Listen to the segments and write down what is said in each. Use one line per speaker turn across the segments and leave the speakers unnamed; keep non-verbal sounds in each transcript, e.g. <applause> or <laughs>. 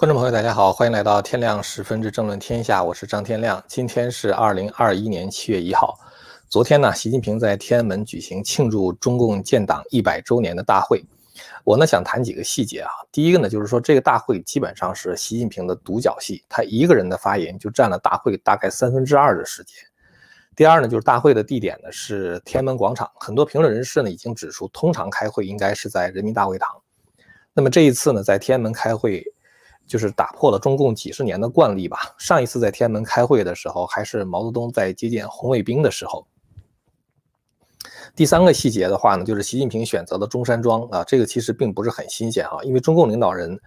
观众朋友，大家好，欢迎来到天亮十分之政论天下，我是张天亮。今天是二零二一年七月一号。昨天呢，习近平在天安门举行庆祝中共建党一百周年的大会。我呢想谈几个细节啊。第一个呢，就是说这个大会基本上是习近平的独角戏，他一个人的发言就占了大会大概三分之二的时间。第二呢，就是大会的地点呢是天安门广场，很多评论人士呢已经指出，通常开会应该是在人民大会堂。那么这一次呢，在天安门开会。就是打破了中共几十年的惯例吧。上一次在天安门开会的时候，还是毛泽东在接见红卫兵的时候。第三个细节的话呢，就是习近平选择了中山装啊，这个其实并不是很新鲜啊，因为中共领导人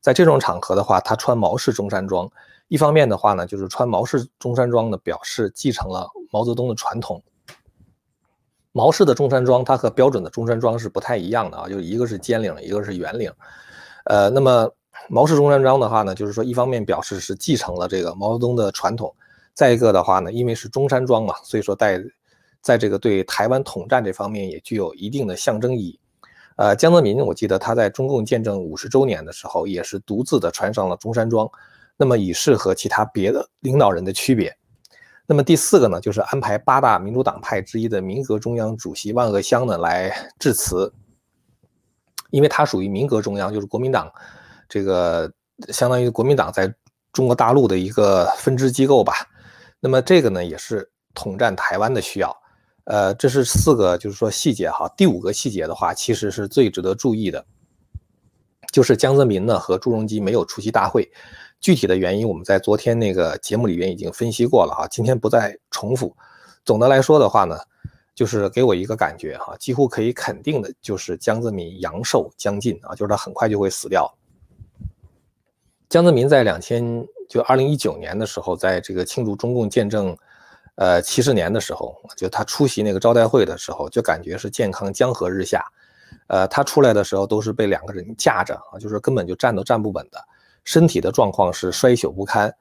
在这种场合的话，他穿毛式中山装，一方面的话呢，就是穿毛式中山装呢，表示继承了毛泽东的传统。毛式的中山装，它和标准的中山装是不太一样的啊，就一个是尖领，一个是圆领，呃，那么。毛氏中山装的话呢，就是说一方面表示是继承了这个毛泽东的传统，再一个的话呢，因为是中山装嘛，所以说在在这个对台湾统战这方面也具有一定的象征意义。呃，江泽民，我记得他在中共建政五十周年的时候，也是独自的穿上了中山装，那么以示和其他别的领导人的区别。那么第四个呢，就是安排八大民主党派之一的民革中央主席万恶湘呢来致辞，因为他属于民革中央，就是国民党。这个相当于国民党在中国大陆的一个分支机构吧，那么这个呢也是统战台湾的需要，呃，这是四个就是说细节哈。第五个细节的话，其实是最值得注意的，就是江泽民呢和朱镕基没有出席大会，具体的原因我们在昨天那个节目里边已经分析过了哈，今天不再重复。总的来说的话呢，就是给我一个感觉哈，几乎可以肯定的就是江泽民阳寿将近啊，就是他很快就会死掉。江泽民在两千就二零一九年的时候，在这个庆祝中共建政，呃七十年的时候，就他出席那个招待会的时候，就感觉是健康江河日下，呃，他出来的时候都是被两个人架着啊，就是根本就站都站不稳的，身体的状况是衰朽不堪。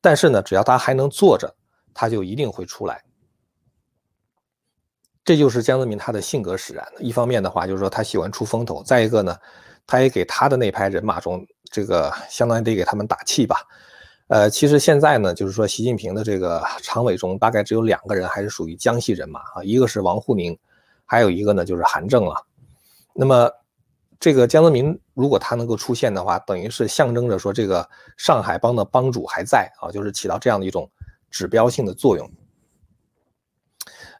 但是呢，只要他还能坐着，他就一定会出来。这就是江泽民他的性格使然。一方面的话，就是说他喜欢出风头；再一个呢，他也给他的那派人马中。这个相当于得给他们打气吧，呃，其实现在呢，就是说习近平的这个常委中，大概只有两个人还是属于江西人马啊，一个是王沪宁，还有一个呢就是韩正了。那么这个江泽民如果他能够出现的话，等于是象征着说这个上海帮的帮主还在啊，就是起到这样的一种指标性的作用。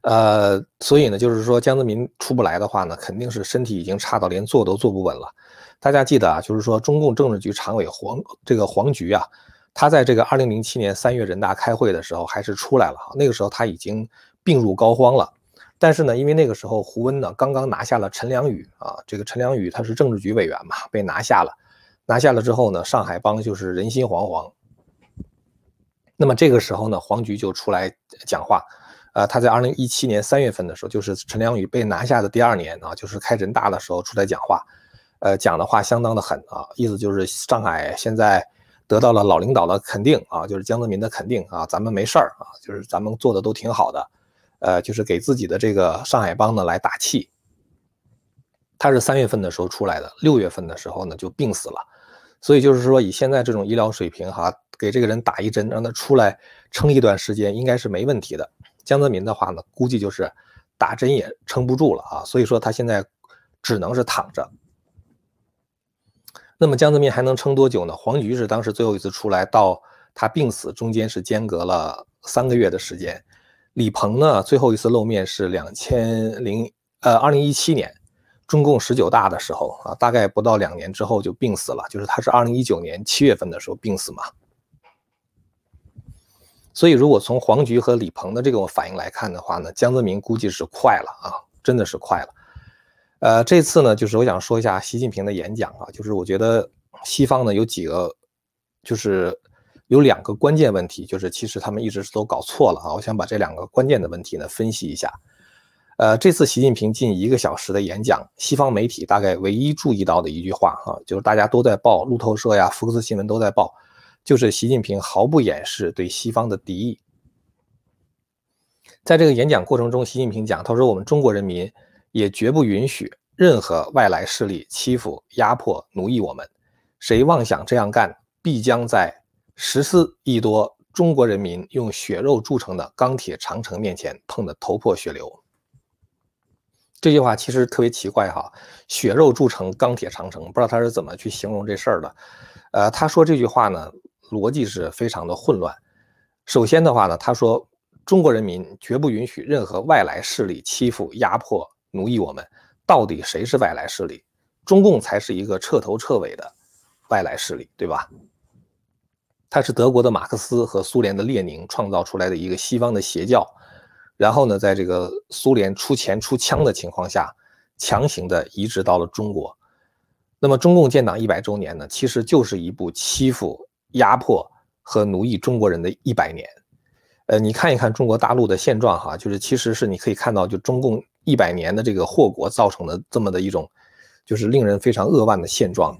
呃，所以呢，就是说江泽民出不来的话呢，肯定是身体已经差到连坐都坐不稳了。大家记得啊，就是说中共政治局常委黄这个黄菊啊，他在这个二零零七年三月人大开会的时候还是出来了，那个时候他已经病入膏肓了。但是呢，因为那个时候胡温呢刚刚拿下了陈良宇啊，这个陈良宇他是政治局委员嘛，被拿下了。拿下了之后呢，上海帮就是人心惶惶。那么这个时候呢，黄菊就出来讲话，呃，他在二零一七年三月份的时候，就是陈良宇被拿下的第二年啊，就是开人大的时候出来讲话。呃，讲的话相当的狠啊，意思就是上海现在得到了老领导的肯定啊，就是江泽民的肯定啊，咱们没事儿啊，就是咱们做的都挺好的，呃，就是给自己的这个上海帮呢来打气。他是三月份的时候出来的，六月份的时候呢就病死了，所以就是说以现在这种医疗水平哈，给这个人打一针让他出来撑一段时间应该是没问题的。江泽民的话呢，估计就是打针也撑不住了啊，所以说他现在只能是躺着。那么江泽民还能撑多久呢？黄菊是当时最后一次出来，到他病死中间是间隔了三个月的时间。李鹏呢，最后一次露面是两千零呃二零一七年中共十九大的时候啊，大概不到两年之后就病死了，就是他是二零一九年七月份的时候病死嘛。所以如果从黄菊和李鹏的这种反应来看的话呢，江泽民估计是快了啊，真的是快了。呃，这次呢，就是我想说一下习近平的演讲啊，就是我觉得西方呢有几个，就是有两个关键问题，就是其实他们一直都搞错了啊。我想把这两个关键的问题呢分析一下。呃，这次习近平近一个小时的演讲，西方媒体大概唯一注意到的一句话哈，就是大家都在报，路透社呀、福克斯新闻都在报，就是习近平毫不掩饰对西方的敌意。在这个演讲过程中，习近平讲，他说我们中国人民。也绝不允许任何外来势力欺负、压迫、奴役我们。谁妄想这样干，必将在十四亿多中国人民用血肉铸成的钢铁长城面前碰得头破血流。这句话其实特别奇怪哈，血肉铸成钢铁长城，不知道他是怎么去形容这事儿的。呃，他说这句话呢，逻辑是非常的混乱。首先的话呢，他说中国人民绝不允许任何外来势力欺负、压迫、奴役我们。到底谁是外来势力？中共才是一个彻头彻尾的外来势力，对吧？他是德国的马克思和苏联的列宁创造出来的一个西方的邪教。然后呢，在这个苏联出钱出枪的情况下，强行的移植到了中国。那么，中共建党一百周年呢，其实就是一部欺负、压迫和奴役中国人的一百年。呃，你看一看中国大陆的现状哈，就是其实是你可以看到，就中共一百年的这个祸国造成的这么的一种，就是令人非常扼腕的现状。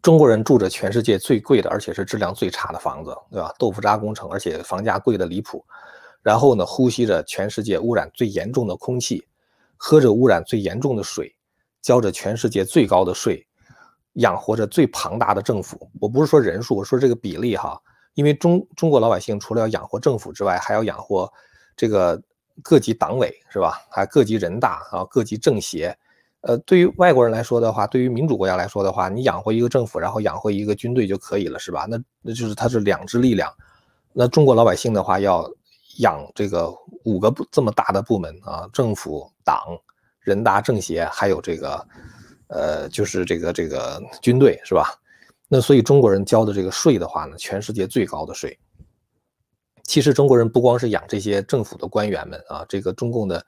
中国人住着全世界最贵的，而且是质量最差的房子，对吧？豆腐渣工程，而且房价贵的离谱。然后呢，呼吸着全世界污染最严重的空气，喝着污染最严重的水，交着全世界最高的税，养活着最庞大的政府。我不是说人数，我说这个比例哈。因为中中国老百姓除了要养活政府之外，还要养活这个各级党委，是吧？还各级人大啊，各级政协。呃，对于外国人来说的话，对于民主国家来说的话，你养活一个政府，然后养活一个军队就可以了，是吧？那那就是它是两支力量。那中国老百姓的话要。养这个五个部这么大的部门啊，政府、党、人大、政协，还有这个，呃，就是这个这个军队，是吧？那所以中国人交的这个税的话呢，全世界最高的税。其实中国人不光是养这些政府的官员们啊，这个中共的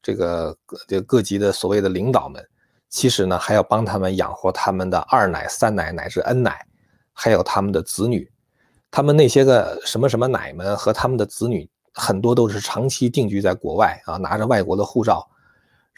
这个各各级的所谓的领导们，其实呢还要帮他们养活他们的二奶、三奶乃至 N 奶，还有他们的子女，他们那些个什么什么奶们和他们的子女。很多都是长期定居在国外啊，拿着外国的护照，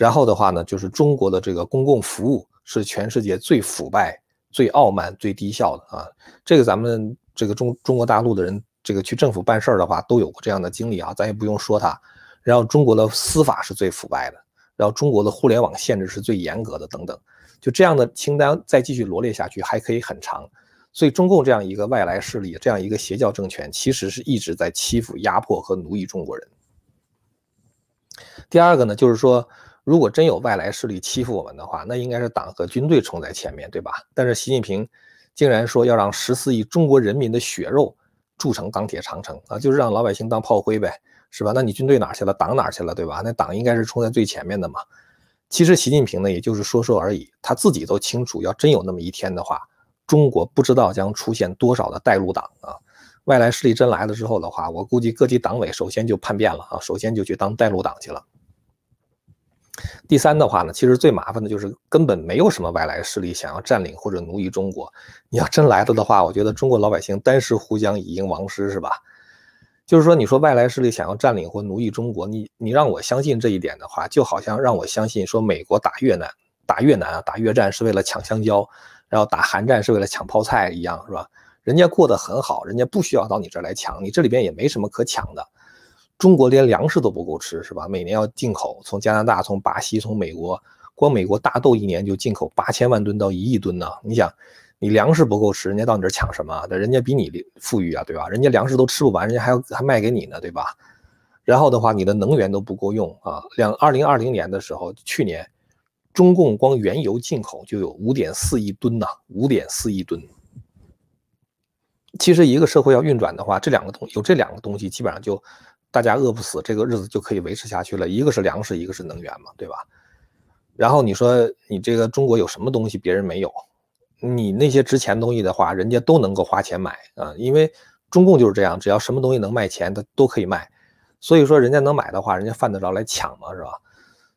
然后的话呢，就是中国的这个公共服务是全世界最腐败、最傲慢、最低效的啊。这个咱们这个中中国大陆的人，这个去政府办事儿的话，都有过这样的经历啊，咱也不用说他。然后中国的司法是最腐败的，然后中国的互联网限制是最严格的，等等，就这样的清单再继续罗列下去，还可以很长。所以，中共这样一个外来势力，这样一个邪教政权，其实是一直在欺负、压迫和奴役中国人。第二个呢，就是说，如果真有外来势力欺负我们的话，那应该是党和军队冲在前面，对吧？但是习近平竟然说要让十四亿中国人民的血肉铸成钢铁长城啊，就是让老百姓当炮灰呗，是吧？那你军队哪去了？党哪去了，对吧？那党应该是冲在最前面的嘛。其实习近平呢，也就是说说而已，他自己都清楚，要真有那么一天的话。中国不知道将出现多少的带路党啊！外来势力真来了之后的话，我估计各级党委首先就叛变了啊，首先就去当带路党去了。第三的话呢，其实最麻烦的就是根本没有什么外来势力想要占领或者奴役中国。你要真来了的话，我觉得中国老百姓单食胡浆以应亡师是吧？就是说，你说外来势力想要占领或奴役中国，你你让我相信这一点的话，就好像让我相信说美国打越南、打越南啊、打越战是为了抢香蕉。然后打韩战是为了抢泡菜一样是吧？人家过得很好，人家不需要到你这儿来抢，你这里边也没什么可抢的。中国连粮食都不够吃是吧？每年要进口，从加拿大、从巴西、从美国，光美国大豆一年就进口八千万吨到一亿吨呢。你想，你粮食不够吃，人家到你这儿抢什么？人家比你富裕啊，对吧？人家粮食都吃不完，人家还要还卖给你呢，对吧？然后的话，你的能源都不够用啊。两二零二零年的时候，去年。中共光原油进口就有五点四亿吨呐，五点四亿吨。其实一个社会要运转的话，这两个东有这两个东西，基本上就大家饿不死，这个日子就可以维持下去了。一个是粮食，一个是能源嘛，对吧？然后你说你这个中国有什么东西别人没有？你那些值钱东西的话，人家都能够花钱买啊，因为中共就是这样，只要什么东西能卖钱，他都可以卖。所以说人家能买的话，人家犯得着来抢吗？是吧？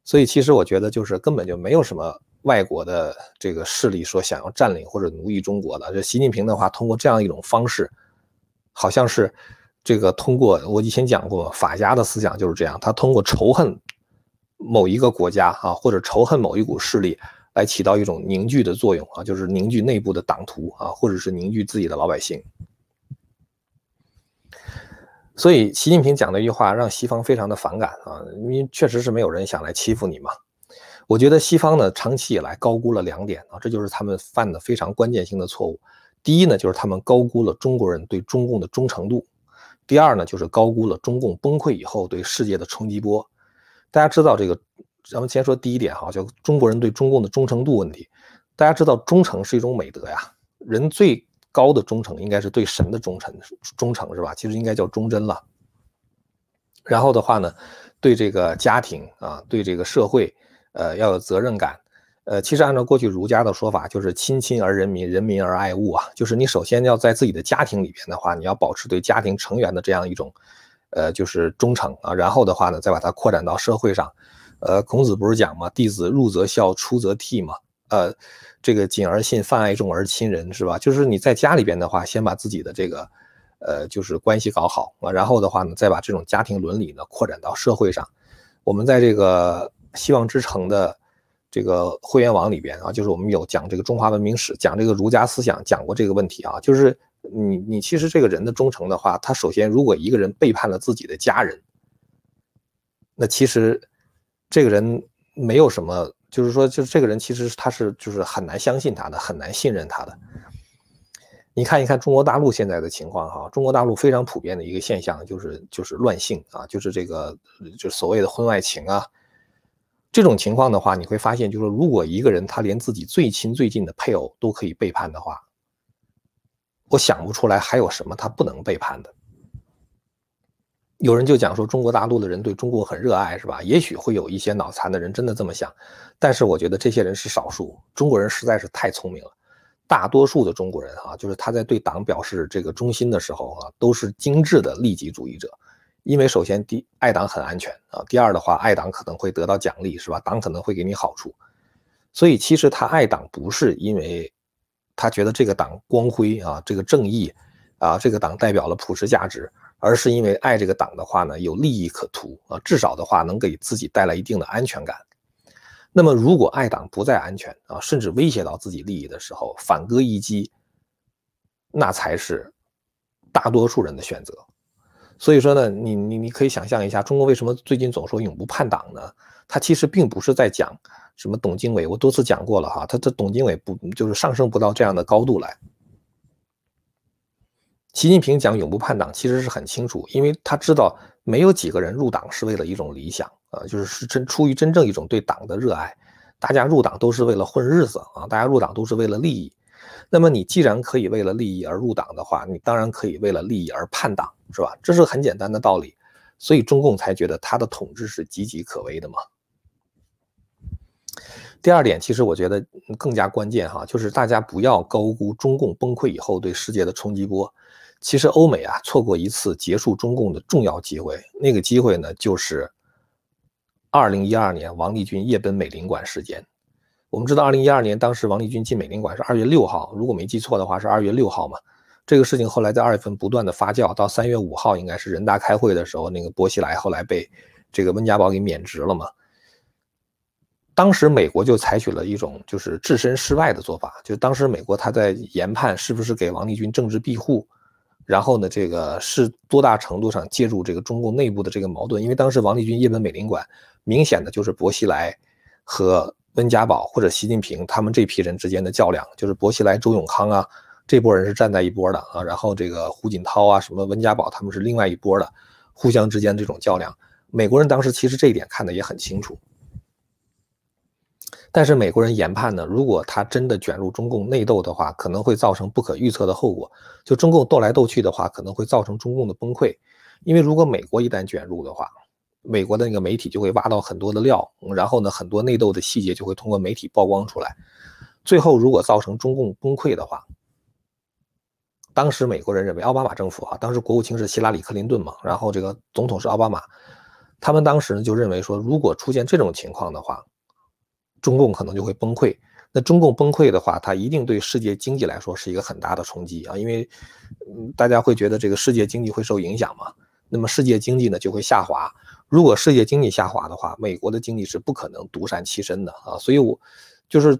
所以其实我觉得就是根本就没有什么外国的这个势力说想要占领或者奴役中国的。就习近平的话，通过这样一种方式，好像是这个通过我以前讲过法家的思想就是这样，他通过仇恨某一个国家啊，或者仇恨某一股势力，来起到一种凝聚的作用啊，就是凝聚内部的党徒啊，或者是凝聚自己的老百姓。所以，习近平讲的一句话让西方非常的反感啊，因为确实是没有人想来欺负你嘛。我觉得西方呢，长期以来高估了两点啊，这就是他们犯的非常关键性的错误。第一呢，就是他们高估了中国人对中共的忠诚度；第二呢，就是高估了中共崩溃以后对世界的冲击波。大家知道这个，咱们先说第一点哈，叫中国人对中共的忠诚度问题。大家知道忠诚是一种美德呀，人最高的忠诚应该是对神的忠诚，忠诚是吧？其实应该叫忠贞了。然后的话呢，对这个家庭啊，对这个社会，呃，要有责任感。呃，其实按照过去儒家的说法，就是亲亲而人民，人民而爱物啊。就是你首先要在自己的家庭里边的话，你要保持对家庭成员的这样一种，呃，就是忠诚啊。然后的话呢，再把它扩展到社会上。呃，孔子不是讲嘛，弟子入则孝，出则悌嘛。呃，这个谨而信，泛爱众而亲仁，是吧？就是你在家里边的话，先把自己的这个。呃，就是关系搞好啊，然后的话呢，再把这种家庭伦理呢扩展到社会上。我们在这个希望之城的这个会员网里边啊，就是我们有讲这个中华文明史，讲这个儒家思想，讲过这个问题啊。就是你你其实这个人的忠诚的话，他首先如果一个人背叛了自己的家人，那其实这个人没有什么，就是说，就是这个人其实他是就是很难相信他的，很难信任他的。你看一看中国大陆现在的情况哈，中国大陆非常普遍的一个现象就是就是乱性啊，就是这个就所谓的婚外情啊，这种情况的话，你会发现，就是说如果一个人他连自己最亲最近的配偶都可以背叛的话，我想不出来还有什么他不能背叛的。有人就讲说中国大陆的人对中国很热爱，是吧？也许会有一些脑残的人真的这么想，但是我觉得这些人是少数，中国人实在是太聪明了。大多数的中国人啊，就是他在对党表示这个忠心的时候啊，都是精致的利己主义者。因为首先第爱党很安全啊，第二的话爱党可能会得到奖励，是吧？党可能会给你好处。所以其实他爱党不是因为他觉得这个党光辉啊，这个正义啊，这个党代表了普世价值，而是因为爱这个党的话呢，有利益可图啊，至少的话能给自己带来一定的安全感。那么，如果爱党不再安全啊，甚至威胁到自己利益的时候，反戈一击，那才是大多数人的选择。所以说呢，你你你可以想象一下，中国为什么最近总说永不叛党呢？他其实并不是在讲什么董经纬，我多次讲过了哈，他这董经纬不就是上升不到这样的高度来。习近平讲永不叛党，其实是很清楚，因为他知道没有几个人入党是为了一种理想。啊，就是是真出于真正一种对党的热爱，大家入党都是为了混日子啊，大家入党都是为了利益。那么你既然可以为了利益而入党的话，你当然可以为了利益而叛党，是吧？这是很简单的道理，所以中共才觉得他的统治是岌岌可危的嘛。第二点，其实我觉得更加关键哈，就是大家不要高估中共崩溃以后对世界的冲击波。其实欧美啊，错过一次结束中共的重要机会，那个机会呢，就是。二零一二年，王立军夜奔美领馆事件。我们知道，二零一二年当时王立军进美领馆是二月六号，如果没记错的话是二月六号嘛。这个事情后来在二月份不断的发酵，到三月五号应该是人大开会的时候，那个薄熙来后来被这个温家宝给免职了嘛。当时美国就采取了一种就是置身事外的做法，就当时美国他在研判是不是给王立军政治庇护。然后呢，这个是多大程度上介入这个中共内部的这个矛盾？因为当时王立军夜奔美领馆，明显的就是薄熙来和温家宝或者习近平他们这批人之间的较量，就是薄熙来、周永康啊这波人是站在一波的啊，然后这个胡锦涛啊什么温家宝他们是另外一波的，互相之间这种较量，美国人当时其实这一点看的也很清楚。但是美国人研判呢，如果他真的卷入中共内斗的话，可能会造成不可预测的后果。就中共斗来斗去的话，可能会造成中共的崩溃。因为如果美国一旦卷入的话，美国的那个媒体就会挖到很多的料，然后呢，很多内斗的细节就会通过媒体曝光出来。最后如果造成中共崩溃的话，当时美国人认为奥巴马政府啊，当时国务卿是希拉里·克林顿嘛，然后这个总统是奥巴马，他们当时呢就认为说，如果出现这种情况的话。中共可能就会崩溃。那中共崩溃的话，它一定对世界经济来说是一个很大的冲击啊，因为大家会觉得这个世界经济会受影响嘛。那么世界经济呢就会下滑。如果世界经济下滑的话，美国的经济是不可能独善其身的啊。所以，我就是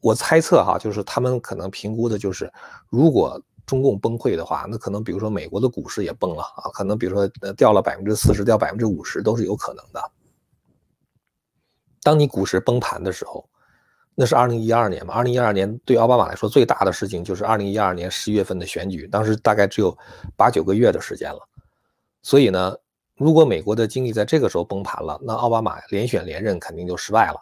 我猜测哈，就是他们可能评估的就是，如果中共崩溃的话，那可能比如说美国的股市也崩了啊，可能比如说掉了百分之四十，掉百分之五十都是有可能的。当你股市崩盘的时候，那是二零一二年嘛？二零一二年对奥巴马来说最大的事情就是二零一二年十月份的选举，当时大概只有八九个月的时间了。所以呢，如果美国的经济在这个时候崩盘了，那奥巴马连选连任肯定就失败了。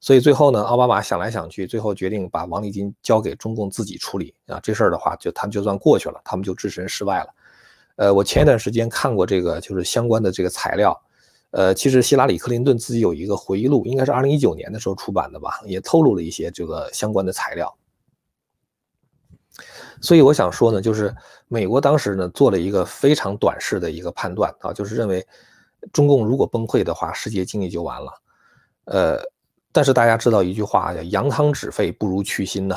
所以最后呢，奥巴马想来想去，最后决定把王立军交给中共自己处理啊。这事儿的话，就他们就算过去了，他们就置身事外了。呃，我前一段时间看过这个就是相关的这个材料。呃，其实希拉里·克林顿自己有一个回忆录，应该是二零一九年的时候出版的吧，也透露了一些这个相关的材料。所以我想说呢，就是美国当时呢做了一个非常短视的一个判断啊，就是认为中共如果崩溃的话，世界经济就完了。呃，但是大家知道一句话叫“扬汤止沸不如去心”呐，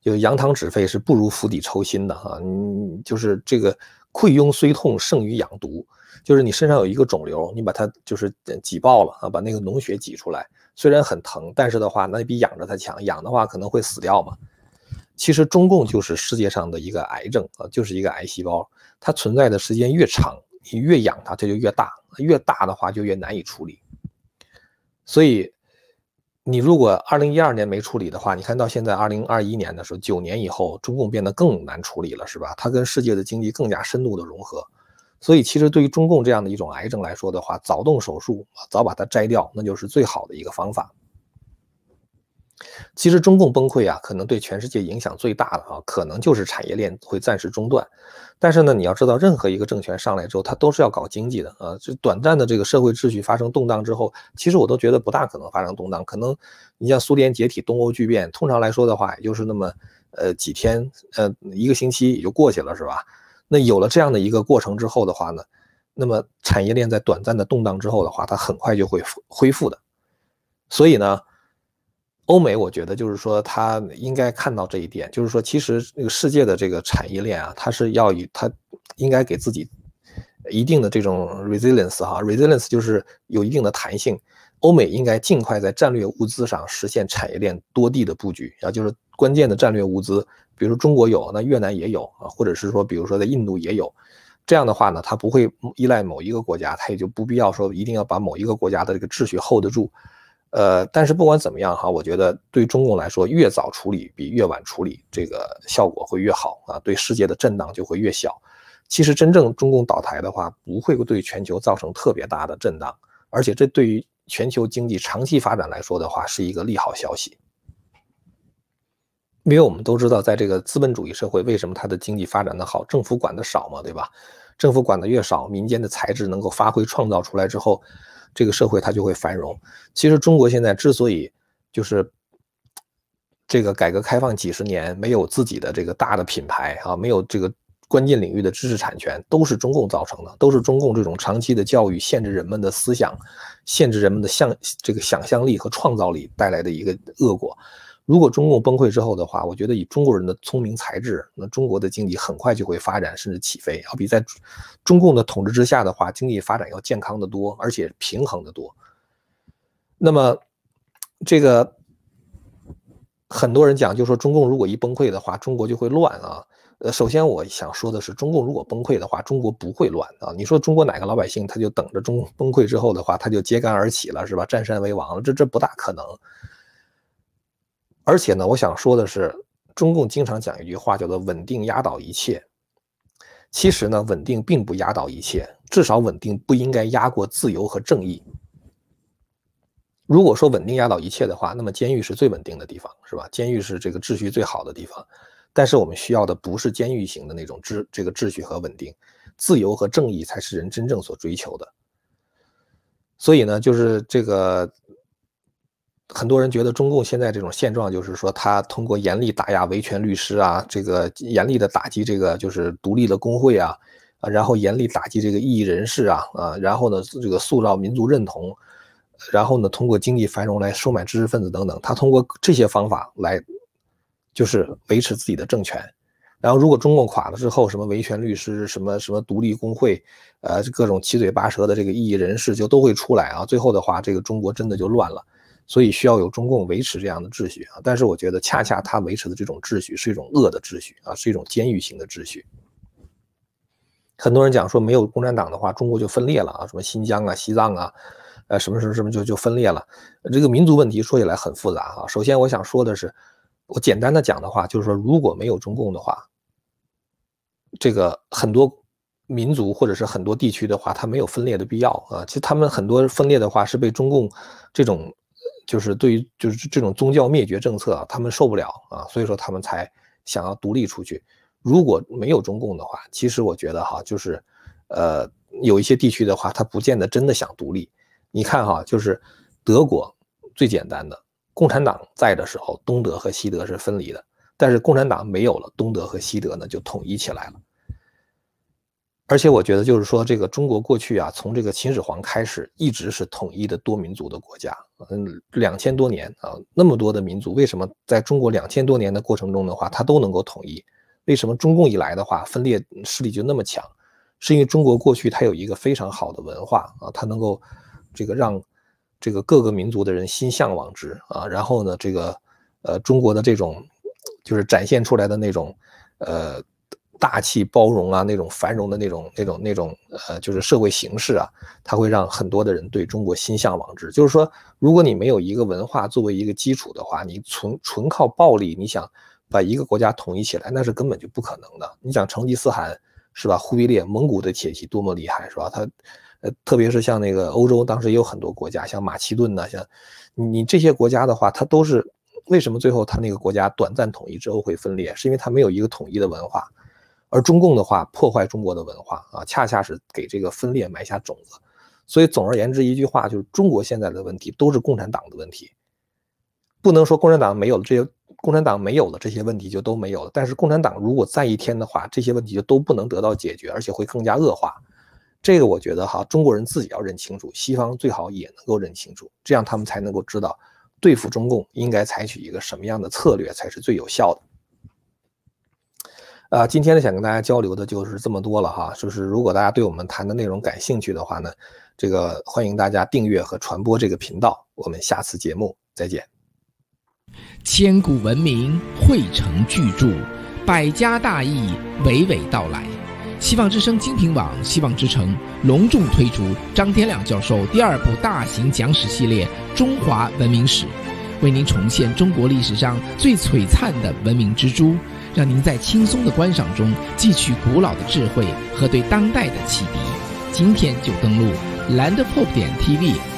就扬汤止沸是不如釜底抽薪的哈，嗯，就是这个溃庸虽痛胜于养毒。就是你身上有一个肿瘤，你把它就是挤爆了啊，把那个脓血挤出来，虽然很疼，但是的话，那比养着它强。养的话可能会死掉嘛。其实中共就是世界上的一个癌症啊，就是一个癌细胞，它存在的时间越长，你越养它，它就越大，越大的话就越难以处理。所以你如果二零一二年没处理的话，你看到现在二零二一年的时候，九年以后，中共变得更难处理了，是吧？它跟世界的经济更加深度的融合。所以，其实对于中共这样的一种癌症来说的话，早动手术，早把它摘掉，那就是最好的一个方法。其实，中共崩溃啊，可能对全世界影响最大的啊，可能就是产业链会暂时中断。但是呢，你要知道，任何一个政权上来之后，它都是要搞经济的啊。就短暂的这个社会秩序发生动荡之后，其实我都觉得不大可能发生动荡。可能你像苏联解体、东欧巨变，通常来说的话，也就是那么呃几天，呃一个星期也就过去了，是吧？那有了这样的一个过程之后的话呢，那么产业链在短暂的动荡之后的话，它很快就会恢复的。所以呢，欧美我觉得就是说，它应该看到这一点，就是说，其实那个世界的这个产业链啊，它是要以它应该给自己一定的这种 resilience 哈，resilience 就是有一定的弹性。欧美应该尽快在战略物资上实现产业链多地的布局啊，就是关键的战略物资。比如中国有，那越南也有啊，或者是说，比如说在印度也有，这样的话呢，它不会依赖某一个国家，它也就不必要说一定要把某一个国家的这个秩序 hold 得住。呃，但是不管怎么样哈，我觉得对中共来说，越早处理比越晚处理这个效果会越好啊，对世界的震荡就会越小。其实真正中共倒台的话，不会对全球造成特别大的震荡，而且这对于全球经济长期发展来说的话，是一个利好消息。因为我们都知道，在这个资本主义社会，为什么它的经济发展的好？政府管的少嘛，对吧？政府管的越少，民间的才智能够发挥创造出来之后，这个社会它就会繁荣。其实中国现在之所以就是这个改革开放几十年没有自己的这个大的品牌啊，没有这个关键领域的知识产权，都是中共造成的，都是中共这种长期的教育限制人们的思想，限制人们的想这个想象力和创造力带来的一个恶果。如果中共崩溃之后的话，我觉得以中国人的聪明才智，那中国的经济很快就会发展甚至起飞，要比在中共的统治之下的话，经济发展要健康的多，而且平衡的多。那么，这个很多人讲，就说中共如果一崩溃的话，中国就会乱啊。呃，首先我想说的是，中共如果崩溃的话，中国不会乱啊。你说中国哪个老百姓他就等着中 <laughs> 崩溃之后的话，他就揭竿而起了，是吧？占山为王了，这这不大可能。而且呢，我想说的是，中共经常讲一句话，叫做“稳定压倒一切”。其实呢，稳定并不压倒一切，至少稳定不应该压过自由和正义。如果说稳定压倒一切的话，那么监狱是最稳定的地方，是吧？监狱是这个秩序最好的地方。但是我们需要的不是监狱型的那种秩这个秩序和稳定，自由和正义才是人真正所追求的。所以呢，就是这个。很多人觉得中共现在这种现状，就是说他通过严厉打压维权律师啊，这个严厉的打击这个就是独立的工会啊，啊，然后严厉打击这个异议人士啊，啊，然后呢这个塑造民族认同，然后呢通过经济繁荣来收买知识分子等等，他通过这些方法来就是维持自己的政权。然后如果中共垮了之后，什么维权律师，什么什么独立工会，呃，各种七嘴八舌的这个异议人士就都会出来啊，最后的话，这个中国真的就乱了。所以需要有中共维持这样的秩序啊，但是我觉得恰恰他维持的这种秩序是一种恶的秩序啊，是一种监狱型的秩序。很多人讲说没有共产党的话，中国就分裂了啊，什么新疆啊、西藏啊，呃，什么什么什么就就分裂了。这个民族问题说起来很复杂哈。首先我想说的是，我简单的讲的话，就是说如果没有中共的话，这个很多民族或者是很多地区的话，它没有分裂的必要啊。其实他们很多分裂的话是被中共这种就是对于就是这种宗教灭绝政策啊，他们受不了啊，所以说他们才想要独立出去。如果没有中共的话，其实我觉得哈，就是呃有一些地区的话，他不见得真的想独立。你看哈，就是德国最简单的，共产党在的时候，东德和西德是分离的，但是共产党没有了，东德和西德呢就统一起来了。而且我觉得就是说，这个中国过去啊，从这个秦始皇开始，一直是统一的多民族的国家，嗯，两千多年啊，那么多的民族，为什么在中国两千多年的过程中的话，它都能够统一？为什么中共一来的话，分裂势力就那么强？是因为中国过去它有一个非常好的文化啊，它能够。这个让这个各个民族的人心向往之啊，然后呢，这个呃中国的这种就是展现出来的那种呃大气包容啊，那种繁荣的那种那种那种呃就是社会形式啊，它会让很多的人对中国心向往之。就是说，如果你没有一个文化作为一个基础的话，你纯纯靠暴力，你想把一个国家统一起来，那是根本就不可能的。你想成吉思汗是吧？忽必烈蒙古的铁骑多么厉害是吧？他。呃，特别是像那个欧洲，当时也有很多国家，像马其顿呐，像你这些国家的话，它都是为什么最后它那个国家短暂统一之后会分裂，是因为它没有一个统一的文化，而中共的话破坏中国的文化啊，恰恰是给这个分裂埋下种子。所以总而言之一句话就是，中国现在的问题都是共产党的问题，不能说共产党没有了这些，共产党没有了这些问题就都没有了。但是共产党如果在一天的话，这些问题就都不能得到解决，而且会更加恶化。这个我觉得哈，中国人自己要认清楚，西方最好也能够认清楚，这样他们才能够知道对付中共应该采取一个什么样的策略才是最有效的。啊，今天呢想跟大家交流的就是这么多了哈，就是如果大家对我们谈的内容感兴趣的话呢，这个欢迎大家订阅和传播这个频道，我们下次节目再见。
千古文明汇成巨著，百家大义娓娓道来。希望之声精品网、希望之城隆重推出张天亮教授第二部大型讲史系列《中华文明史》，为您重现中国历史上最璀璨的文明之珠，让您在轻松的观赏中汲取古老的智慧和对当代的启迪。今天就登录 landpop 点 tv。